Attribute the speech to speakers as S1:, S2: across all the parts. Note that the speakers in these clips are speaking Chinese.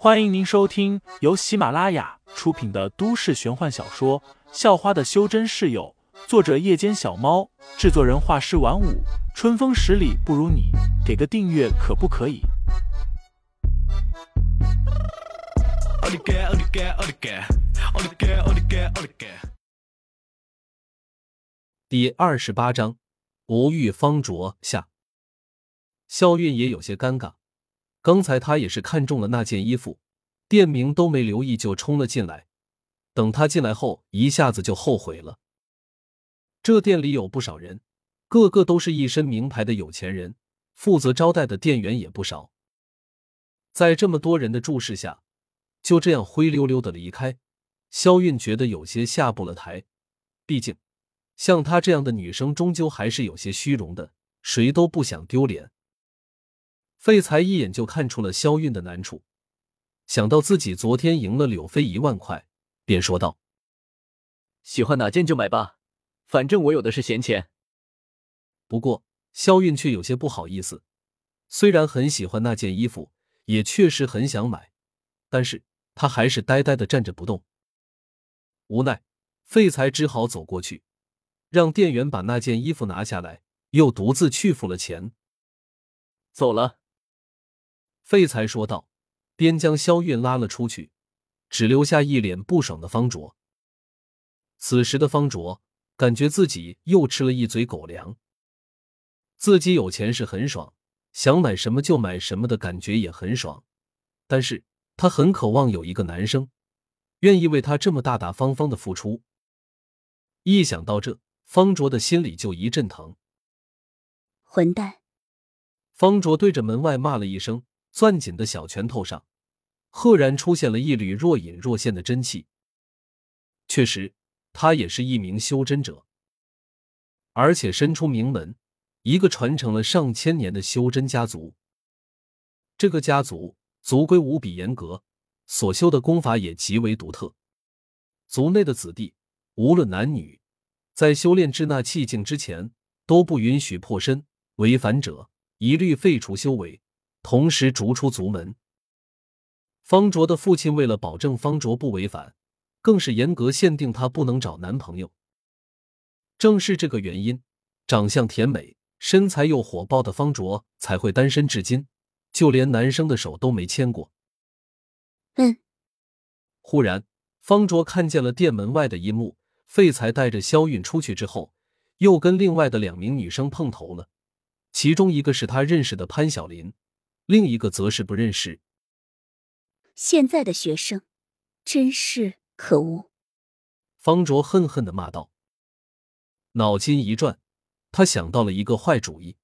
S1: 欢迎您收听由喜马拉雅出品的都市玄幻小说《校花的修真室友》，作者：夜间小猫，制作人：画师晚舞，春风十里不如你，给个订阅可不可以？
S2: 第二十八章，无欲方卓下。肖韵也有些尴尬。刚才他也是看中了那件衣服，店名都没留意就冲了进来。等他进来后，一下子就后悔了。这店里有不少人，个个都是一身名牌的有钱人，负责招待的店员也不少。在这么多人的注视下，就这样灰溜溜的离开，肖韵觉得有些下不了台。毕竟，像她这样的女生，终究还是有些虚荣的，谁都不想丢脸。废材一眼就看出了肖韵的难处，想到自己昨天赢了柳飞一万块，便说道：“
S3: 喜欢哪件就买吧，反正我有的是闲钱。”
S2: 不过肖韵却有些不好意思，虽然很喜欢那件衣服，也确实很想买，但是他还是呆呆的站着不动。无奈，废材只好走过去，让店员把那件衣服拿下来，又独自去付了钱，
S3: 走了。
S2: 废材说道，边将萧韵拉了出去，只留下一脸不爽的方卓。此时的方卓感觉自己又吃了一嘴狗粮。自己有钱是很爽，想买什么就买什么的感觉也很爽，但是他很渴望有一个男生愿意为他这么大大方方的付出。一想到这，方卓的心里就一阵疼。
S4: 混蛋！
S2: 方卓对着门外骂了一声。攥紧的小拳头上，赫然出现了一缕若隐若现的真气。确实，他也是一名修真者，而且身出名门，一个传承了上千年的修真家族。这个家族族规无比严格，所修的功法也极为独特。族内的子弟，无论男女，在修炼至那气境之前，都不允许破身，违反者一律废除修为。同时逐出族门。方卓的父亲为了保证方卓不违反，更是严格限定他不能找男朋友。正是这个原因，长相甜美、身材又火爆的方卓才会单身至今，就连男生的手都没牵过。
S4: 嗯。
S2: 忽然，方卓看见了店门外的一幕：废材带着肖韵出去之后，又跟另外的两名女生碰头了，其中一个是他认识的潘晓林。另一个则是不认识。
S4: 现在的学生真是可恶！
S2: 方卓恨恨的骂道。脑筋一转，他想到了一个坏主意。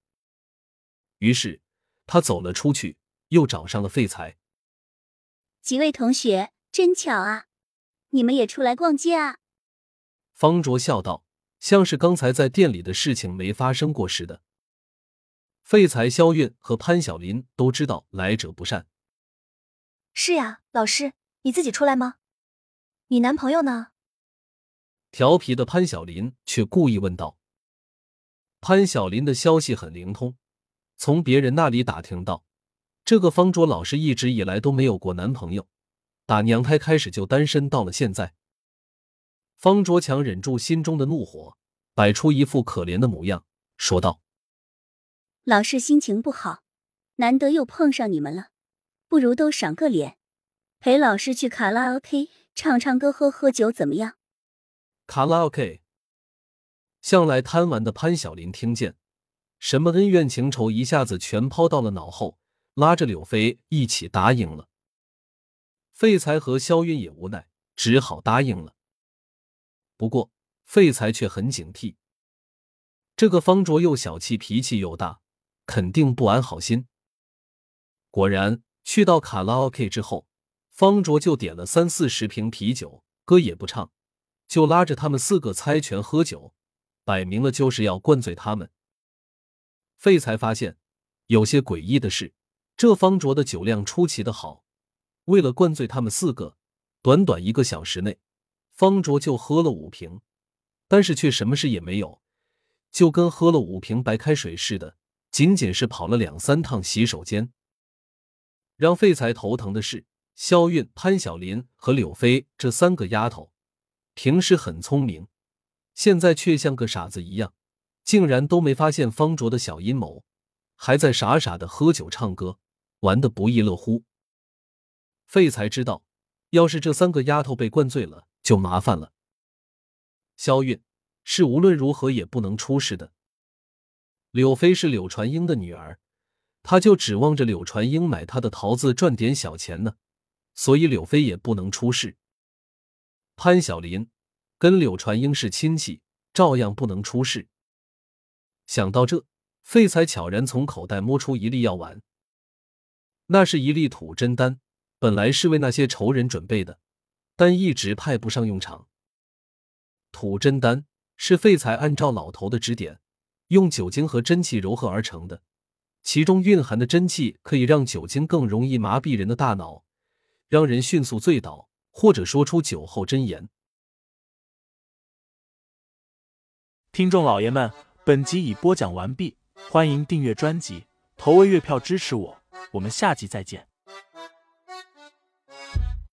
S2: 于是他走了出去，又找上了废材。
S4: 几位同学，真巧啊！你们也出来逛街啊？
S2: 方卓笑道，像是刚才在店里的事情没发生过似的。废材肖韵和潘晓林都知道来者不善。
S5: 是呀，老师，你自己出来吗？你男朋友呢？
S2: 调皮的潘晓林却故意问道。潘晓林的消息很灵通，从别人那里打听到，这个方卓老师一直以来都没有过男朋友，打娘胎开始就单身到了现在。方卓强忍住心中的怒火，摆出一副可怜的模样，说道。
S4: 老师心情不好，难得又碰上你们了，不如都赏个脸，陪老师去卡拉 OK 唱唱歌、喝喝酒，怎么样？
S2: 卡拉 OK。向来贪玩的潘晓林听见，什么恩怨情仇一下子全抛到了脑后，拉着柳飞一起答应了。废材和肖韵也无奈，只好答应了。不过废材却很警惕，这个方卓又小气，脾气又大。肯定不安好心。果然，去到卡拉 OK 之后，方卓就点了三四十瓶啤酒，歌也不唱，就拉着他们四个猜拳喝酒，摆明了就是要灌醉他们。废才发现有些诡异的是，这方卓的酒量出奇的好，为了灌醉他们四个，短短一个小时内，方卓就喝了五瓶，但是却什么事也没有，就跟喝了五瓶白开水似的。仅仅是跑了两三趟洗手间，让废材头疼的是，肖韵、潘晓林和柳飞这三个丫头，平时很聪明，现在却像个傻子一样，竟然都没发现方卓的小阴谋，还在傻傻的喝酒唱歌，玩的不亦乐乎。废材知道，要是这三个丫头被灌醉了，就麻烦了。肖韵是无论如何也不能出事的。柳飞是柳传英的女儿，他就指望着柳传英买他的桃子赚点小钱呢。所以柳飞也不能出事。潘晓林跟柳传英是亲戚，照样不能出事。想到这，废材悄然从口袋摸出一粒药丸，那是一粒土真丹，本来是为那些仇人准备的，但一直派不上用场。土真丹是废材按照老头的指点，用酒精和真气柔合而成的，其中蕴含的真气可以让酒精更容易麻痹人的大脑。让人迅速醉倒，或者说出酒后真言。
S1: 听众老爷们，本集已播讲完毕，欢迎订阅专辑，投喂月票支持我，我们下集再见。